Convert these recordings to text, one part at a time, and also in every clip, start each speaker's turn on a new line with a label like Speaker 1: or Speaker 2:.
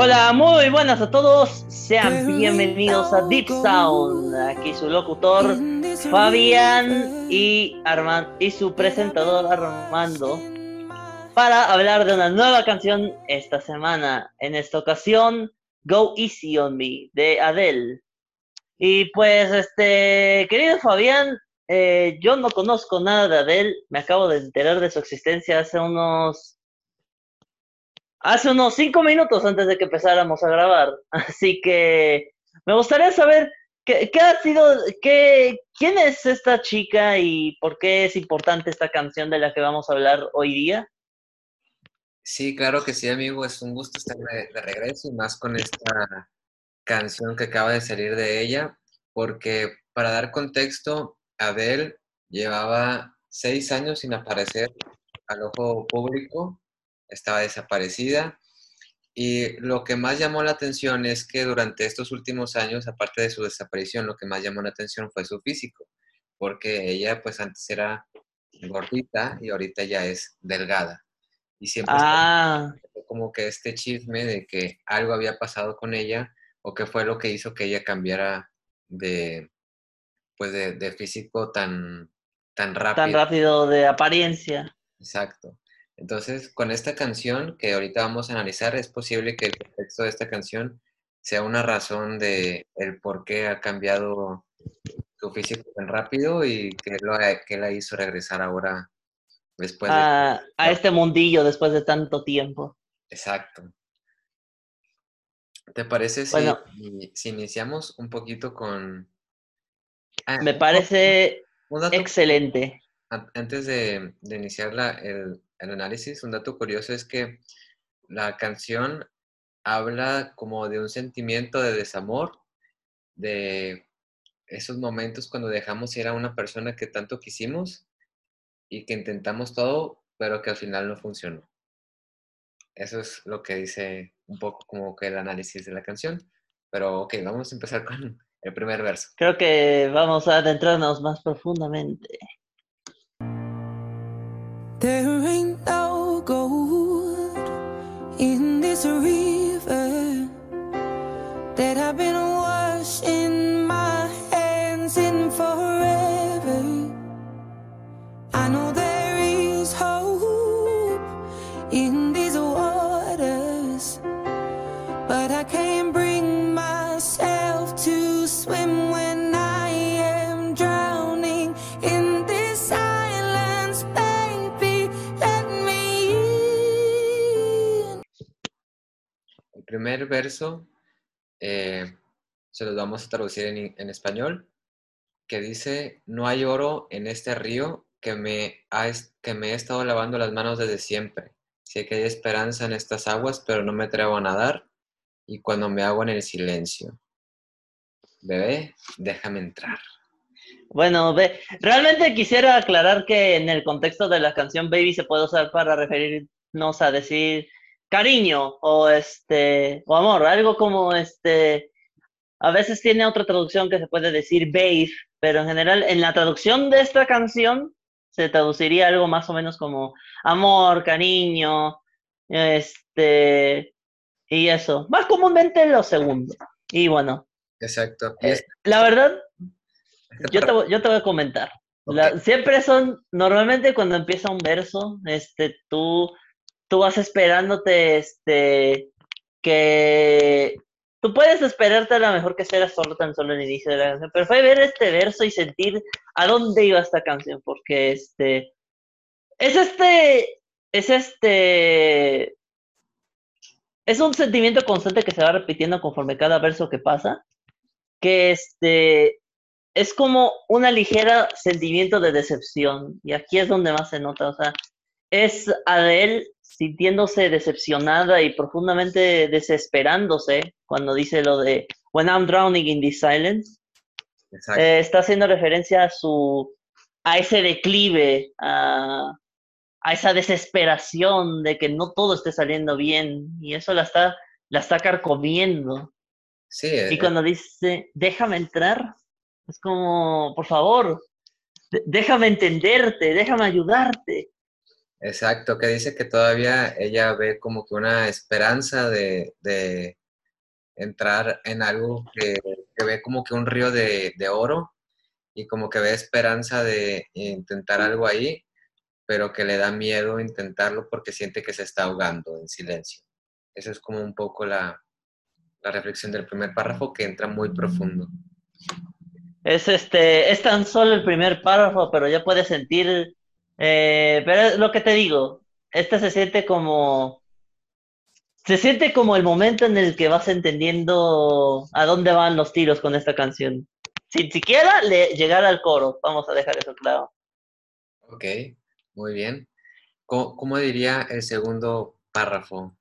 Speaker 1: Hola, muy buenas a todos. Sean bienvenidos a Deep Sound. Aquí su locutor Fabián y, Armand, y su presentador Armando para hablar de una nueva canción esta semana. En esta ocasión, Go Easy on Me de Adele. Y pues, este, querido Fabián, eh, yo no conozco nada de Adele. Me acabo de enterar de su existencia hace unos hace unos cinco minutos antes de que empezáramos a grabar. Así que me gustaría saber qué, ha sido, qué, quién es esta chica y por qué es importante esta canción de la que vamos a hablar hoy día.
Speaker 2: Sí, claro que sí, amigo. Es un gusto estar de, regreso y más con esta canción que acaba de salir de ella, porque para dar contexto, Adele llevaba seis años sin aparecer al ojo público estaba desaparecida. Y lo que más llamó la atención es que durante estos últimos años, aparte de su desaparición, lo que más llamó la atención fue su físico, porque ella pues antes era gordita y ahorita ya es delgada. Y siempre ah. como que este chisme de que algo había pasado con ella o que fue lo que hizo que ella cambiara de, pues de, de físico tan, tan rápido.
Speaker 1: Tan rápido de apariencia.
Speaker 2: Exacto. Entonces, con esta canción que ahorita vamos a analizar, es posible que el contexto de esta canción sea una razón de el por qué ha cambiado su físico tan rápido y que, lo, que la hizo regresar ahora después
Speaker 1: a, a este mundillo después de tanto tiempo.
Speaker 2: Exacto. ¿Te parece si, si iniciamos un poquito con...
Speaker 1: Ah, me parece excelente.
Speaker 2: Antes de, de iniciar la, el, el análisis, un dato curioso es que la canción habla como de un sentimiento de desamor, de esos momentos cuando dejamos ir a una persona que tanto quisimos y que intentamos todo, pero que al final no funcionó. Eso es lo que dice un poco como que el análisis de la canción. Pero ok, vamos a empezar con el primer verso.
Speaker 1: Creo que vamos a adentrarnos más profundamente. There ain't no gold in this river that I've been washing my hands in forever.
Speaker 2: Primer verso eh, se los vamos a traducir en, español, que dice, no hay oro en este río que me, ha, que me he estado lavando las manos desde siempre. Sé que hay esperanza en estas aguas, pero no me atrevo a nadar y cuando me hago en el silencio. Bebé, déjame entrar.
Speaker 1: Bueno, ve, realmente quisiera aclarar que en el contexto de la canción Baby se puede usar para referirnos a decir cariño o este o amor, algo como este a veces tiene otra traducción que se puede decir babe, pero en general en la traducción de esta canción se traduciría algo más o menos como amor, cariño, este y eso, más comúnmente lo segundo. Y bueno,
Speaker 2: exacto.
Speaker 1: Eh, la verdad yo te, yo te voy a comentar. siempre son, normalmente cuando empieza un verso, este, tú tú vas esperándote este que tú puedes esperarte a lo mejor que sea solo tan solo el inicio de la canción, pero fue ver este verso y sentir a dónde iba esta canción, porque este es este es este es un sentimiento constante que se va repitiendo conforme cada verso que pasa, que este es como una ligera sentimiento de decepción y aquí es donde más se nota, o sea, es Adele sintiéndose decepcionada y profundamente desesperándose cuando dice lo de When I'm drowning in this silence. Eh, está haciendo referencia a su a ese declive, a, a, esa desesperación de que no todo esté saliendo bien y eso la está la está carcomiendo.
Speaker 2: Sí,
Speaker 1: y eh, cuando dice, déjame entrar, es como, por favor, déjame entenderte, déjame ayudarte.
Speaker 2: Exacto, que dice que todavía ella ve como que una esperanza de, entrar en algo que, ve como que un río de, oro y como que ve esperanza de intentar algo ahí, pero que le da miedo intentarlo porque siente que se está ahogando en silencio. Esa es como un poco la, la reflexión del primer párrafo que entra muy profundo.
Speaker 1: Es este, es tan solo el primer párrafo, pero ya puedes sentir, eh, pero es lo que te digo, este se siente como, se siente como el momento en el que vas entendiendo a dónde van los tiros con esta canción. Sin siquiera le, llegar al coro, vamos a dejar eso claro.
Speaker 2: Ok, muy bien. ¿Cómo, cómo diría el segundo párrafo?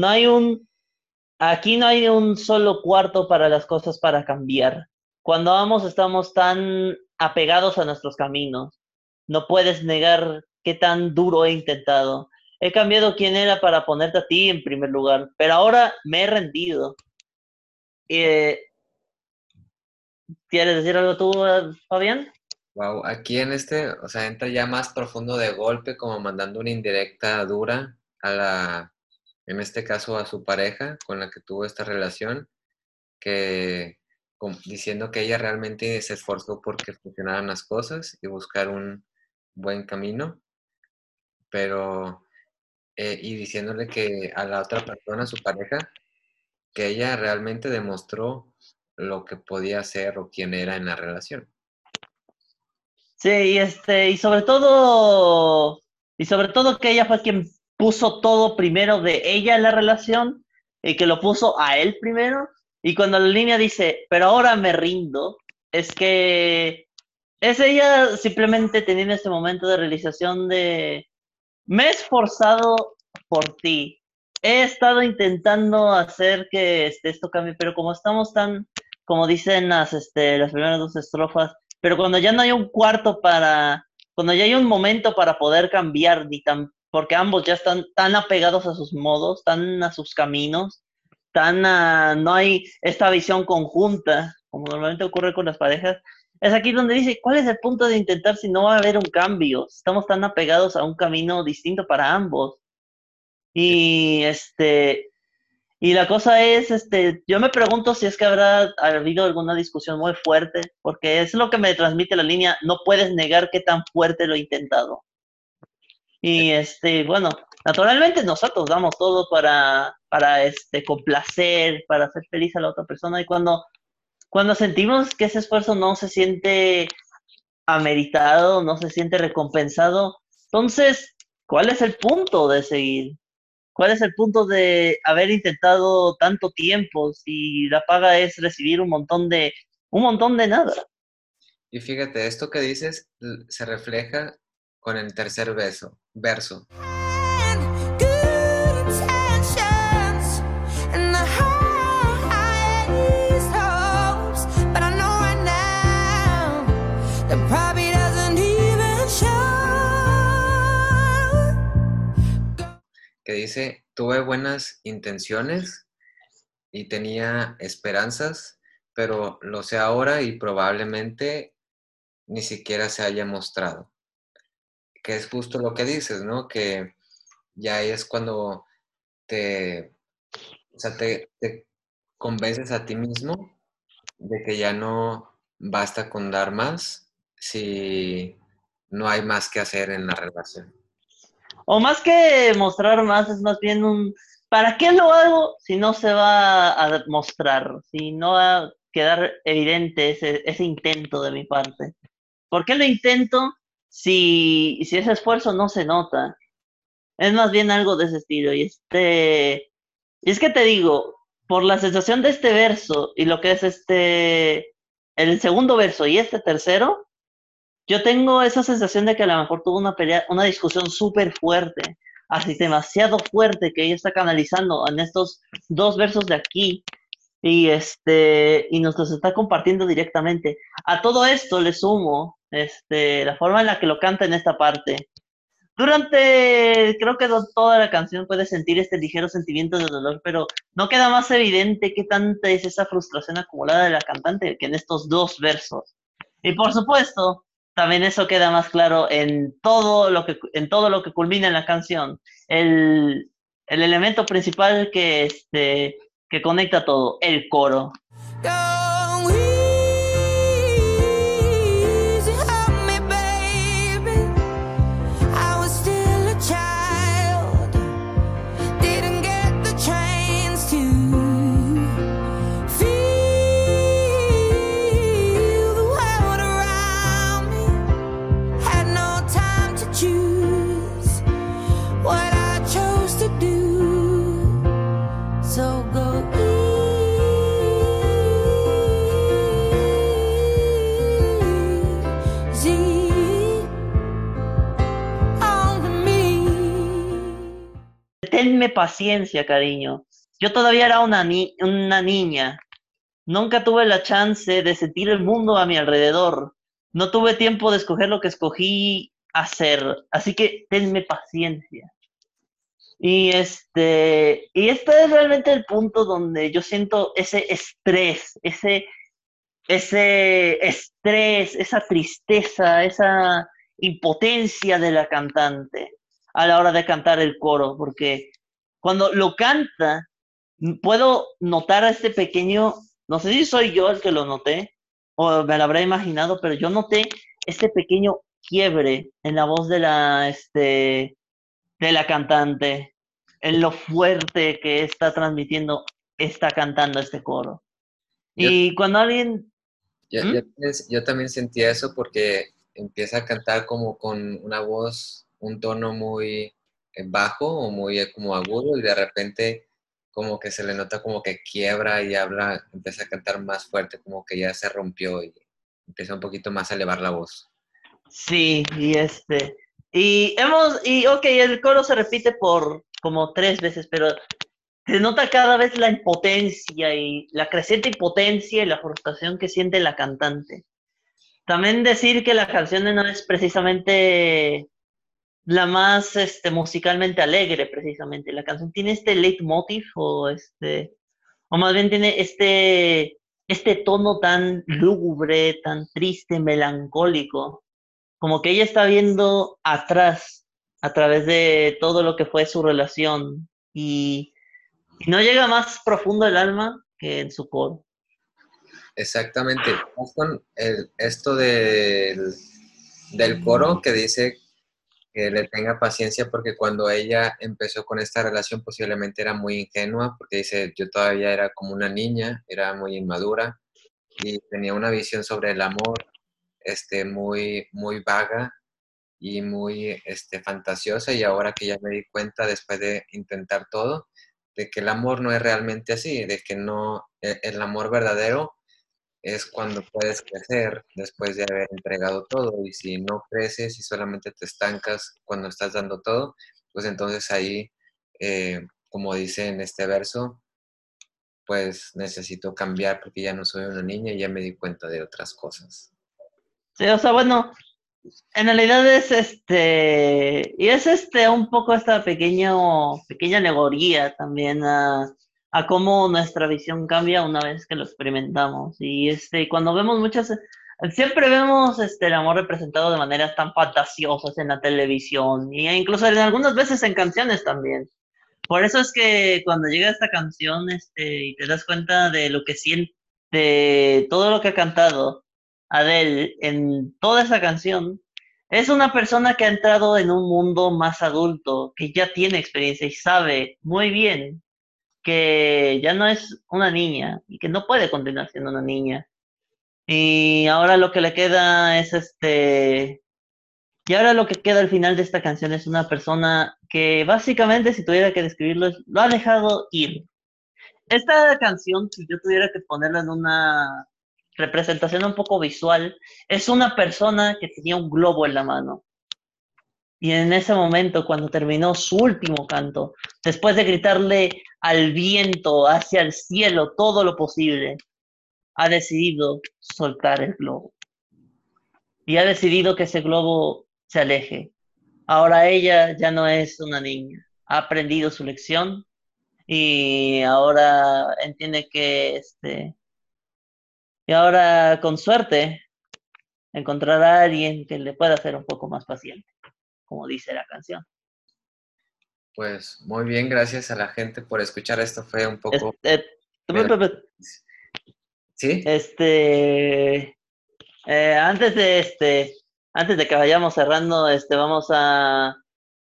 Speaker 1: No hay un, aquí no hay un solo cuarto para las cosas para cambiar. Cuando vamos estamos tan apegados a nuestros caminos. No puedes negar qué tan duro he intentado. He cambiado quién era para ponerte a ti en primer lugar, pero ahora me he rendido. Eh, ¿Quieres decir algo tú, Fabián?
Speaker 2: Wow, aquí en este, o sea, entra ya más profundo de golpe, como mandando una indirecta dura a la, en este caso a su pareja con la que tuvo esta relación, que diciendo que ella realmente se esforzó porque funcionaran las cosas y buscar un buen camino, pero eh, y diciéndole que a la otra persona, su pareja, que ella realmente demostró lo que podía hacer o quién era en la relación.
Speaker 1: Sí, y este, y sobre todo, y sobre todo que ella fue quien puso todo primero de ella en la relación y que lo puso a él primero. Y cuando la línea dice, pero ahora me rindo, es que es ella simplemente teniendo este momento de realización de, me he esforzado por ti, he estado intentando hacer que este, esto cambie, pero como estamos tan, como dicen las, este, las primeras dos estrofas, pero cuando ya no hay un cuarto para, cuando ya hay un momento para poder cambiar, ni tan porque ambos ya están tan apegados a sus modos, tan a sus caminos, tan no hay esta visión conjunta, como normalmente ocurre con las parejas. Es aquí donde dice, ¿cuál es el punto de intentar si no va a haber un cambio? Estamos tan apegados a un camino distinto para ambos. Y este, y la cosa es, este, yo me pregunto si es que habrá habido alguna discusión muy fuerte, porque es lo que me transmite la línea, no puedes negar qué tan fuerte lo he intentado. Y este, bueno, naturalmente nosotros damos todo para, para este, complacer, para hacer feliz a la otra persona. Y cuando, cuando sentimos que ese esfuerzo no se siente ameritado, no se siente recompensado, entonces, ¿cuál es el punto de seguir? ¿Cuál es el punto de haber intentado tanto tiempo si la paga es recibir un montón de un montón de nada?
Speaker 2: Y fíjate, esto que dices se refleja con el tercer beso, verso. que dice, tuve buenas intenciones y tenía esperanzas, pero lo sé ahora y probablemente ni siquiera se haya mostrado que es justo lo que dices, ¿no? Que ya es cuando te, o sea, te, convences a ti mismo de que ya no basta con dar más si no hay más que hacer en la relación.
Speaker 1: O más que mostrar más, es más bien un, ¿para qué lo hago si no se va a mostrar? Si no va a quedar evidente ese, ese intento de mi parte. ¿Por qué lo intento si, si ese esfuerzo no se nota. Es más bien algo de ese estilo. Y este. Y es que te digo, por la sensación de este verso y lo que es este. El segundo verso y este tercero, yo tengo esa sensación de que a lo mejor tuvo una pelea, una discusión súper fuerte, así demasiado fuerte que ella está canalizando en estos dos versos de aquí y este y nos los está compartiendo directamente. A todo esto le sumo este la forma en la que lo canta en esta parte. Durante, creo que toda la canción puede sentir este ligero sentimiento de dolor, pero no queda más evidente qué tanta es esa frustración acumulada de la cantante que en estos dos versos. Y por supuesto, también eso queda más claro en todo lo que, en todo lo que culmina en la canción. El, el elemento principal que, este, que conecta todo, el coro. Paciencia, cariño. Yo todavía era una, niña. Nunca tuve la chance de sentir el mundo a mi alrededor. No tuve tiempo de escoger lo que escogí hacer. Así que tenme paciencia. Y este, y este es realmente el punto donde yo siento ese estrés, ese, ese estrés, esa tristeza, esa impotencia de la cantante a la hora de cantar el coro, porque cuando lo canta, puedo notar a este pequeño, no sé si soy yo el que lo noté, o me lo habré imaginado, pero yo noté este pequeño quiebre en la voz de la, este, de la cantante, en lo fuerte que está transmitiendo, está cantando este coro. y cuando alguien...
Speaker 2: ¿Mm? yo también sentía eso porque empieza a cantar como con una voz un tono muy bajo o muy eh, como agudo y de repente como que se le nota como que quiebra y habla, empieza a cantar más fuerte, como que ya se rompió y empieza un poquito más a elevar la voz.
Speaker 1: Sí, y este, y hemos, y ok, el coro se repite por como tres veces, pero se nota cada vez la impotencia y la creciente impotencia y la frustración que siente la cantante. También decir que la canción no es precisamente la más este, musicalmente alegre, precisamente. La canción tiene este leitmotiv o este, o más bien tiene este, este tono tan lúgubre, tan triste, melancólico, como que ella está viendo atrás, a través de todo lo que fue su relación, y, no llega más profundo el alma que en su coro.
Speaker 2: Exactamente. Con esto del, del coro que dice que le tenga paciencia porque cuando ella empezó con esta relación posiblemente era muy ingenua porque dice, yo todavía era como una niña, era muy inmadura y tenía una visión sobre el amor este, muy, muy vaga y muy este, fantasiosa y ahora que ya me di cuenta después de intentar todo, de que el amor no es realmente así, de que no, e, el amor verdadero es cuando puedes crecer después de haber entregado todo. Y si no creces y solamente te estancas cuando estás dando todo, pues entonces ahí, eh, como dice en este verso, pues necesito cambiar porque ya no soy una niña y ya me di cuenta de otras cosas.
Speaker 1: Sí, o sea, bueno, en realidad es este, y es este un poco esta pequeño, pequeña alegoría también a a cómo nuestra visión cambia una vez que lo experimentamos. Y este, cuando vemos muchas, siempre vemos este, el amor representado de maneras tan fantasiosas en la televisión, y incluso en algunas veces en canciones también. Por eso es que cuando llega esta canción este, y te das cuenta de lo que siente, de todo lo que ha cantado Adele en toda esa canción, es una persona que ha entrado en un mundo más adulto, que ya tiene experiencia y sabe muy bien que ya no es una niña y que no puede continuar siendo una niña. Y ahora lo que le queda es este... Y ahora lo que queda al final de esta canción es una persona que básicamente, si tuviera que describirlo, lo ha dejado ir. Esta canción, si yo tuviera que ponerla en una representación un poco visual, es una persona que tenía un globo en la mano. Y en ese momento, cuando terminó su último canto, después de gritarle al viento, hacia el cielo, todo lo posible, ha decidido soltar el globo. Y ha decidido que ese globo se aleje. Ahora ella ya no es una niña. Ha aprendido su lección y ahora entiende que este y ahora con suerte encontrará a alguien que le pueda ser un poco más paciente como dice la canción.
Speaker 2: Pues muy bien, gracias a la gente por escuchar. Esto fue un poco.
Speaker 1: Este,
Speaker 2: ¿Sí?
Speaker 1: Este. Eh, antes de este. Antes de que vayamos cerrando, este, vamos a,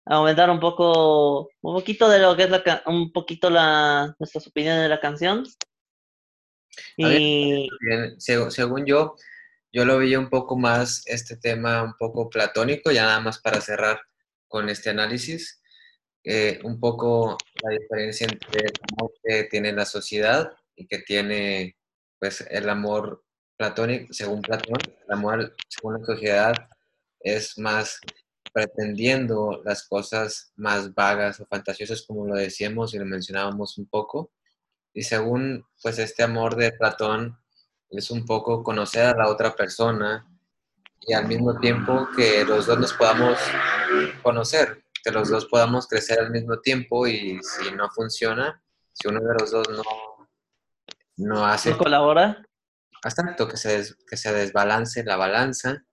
Speaker 1: aumentar un poco, un poquito de lo que es la, un poquito la, nuestras opiniones de la canción.
Speaker 2: Y... según yo, yo lo veía un poco más este tema, un poco platónico, ya nada más para cerrar con este análisis, eh, un poco la diferencia entre el amor que tiene la sociedad y que tiene pues el amor platónico, según Platón, el amor según la sociedad es más pretendiendo las cosas más vagas o fantasiosas como lo decíamos y lo mencionábamos un poco. Y según pues este amor de Platón es un poco conocer a la otra persona y al mismo tiempo que los dos nos podamos conocer, que los dos podamos crecer al mismo tiempo y si no funciona, si uno de los dos no, no hace...
Speaker 1: ¿No colabora?
Speaker 2: Exacto, que se, que se desbalance la balanza,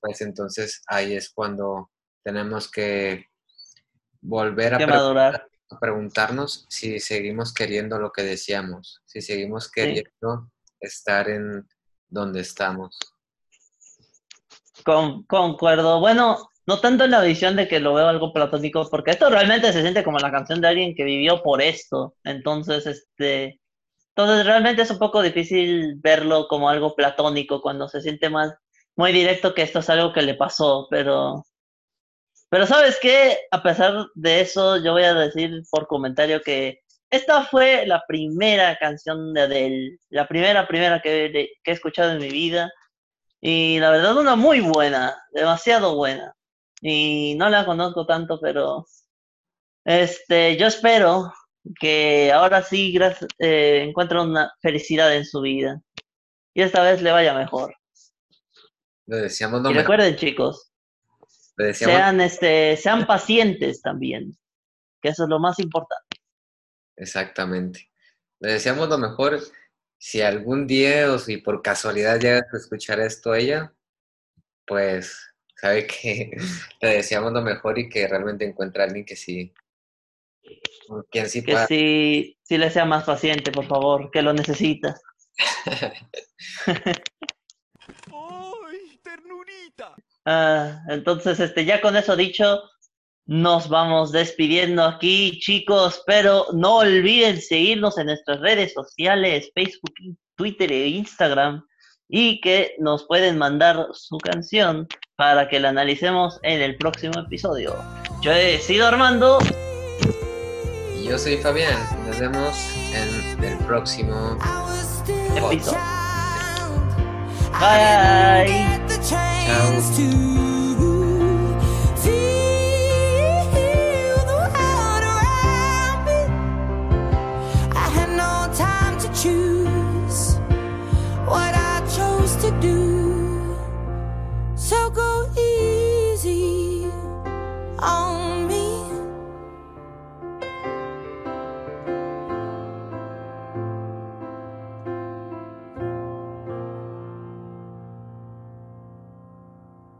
Speaker 2: pues entonces ahí es cuando tenemos que volver a, preguntarnos si seguimos queriendo lo que decíamos, si seguimos queriendo estar en donde estamos.
Speaker 1: Con, concuerdo. Bueno, no tanto en la visión de que lo veo algo platónico, porque esto realmente se siente como la canción de alguien que vivió por esto. Entonces, este. Entonces, realmente es un poco difícil verlo como algo platónico cuando se siente más muy directo que esto es algo que le pasó, pero. Pero, ¿sabes qué? A pesar de eso, yo voy a decir por comentario que esta fue la primera canción de Adele, la primera, primera que, he escuchado en mi vida. Y la verdad, una muy buena, demasiado buena. Y no la conozco tanto, pero este, yo espero que ahora sí eh, encuentre una felicidad en su vida. Y esta vez le vaya mejor.
Speaker 2: Lo decíamos
Speaker 1: y recuerden, chicos, sean, este, sean pacientes también, que eso es lo más importante.
Speaker 2: Exactamente. Le deseamos lo mejor. Si algún día o si por casualidad llegas a escuchar esto a ella, pues sabe que le deseamos lo mejor y que realmente encuentre a alguien que sí.
Speaker 1: Quien sí que sí, sí le sea más paciente, por favor, que lo necesita. ¡Ay, ternurita! Ah, entonces, este, ya con eso dicho, nos vamos despidiendo aquí, chicos, pero no olviden seguirnos en nuestras redes sociales, Facebook, Twitter e Instagram, y que nos pueden mandar su canción para que la analicemos en el próximo episodio. Yo he sido Armando.
Speaker 2: Y yo soy Fabián. Nos vemos en el próximo episodio.
Speaker 1: Bye.
Speaker 2: Chao.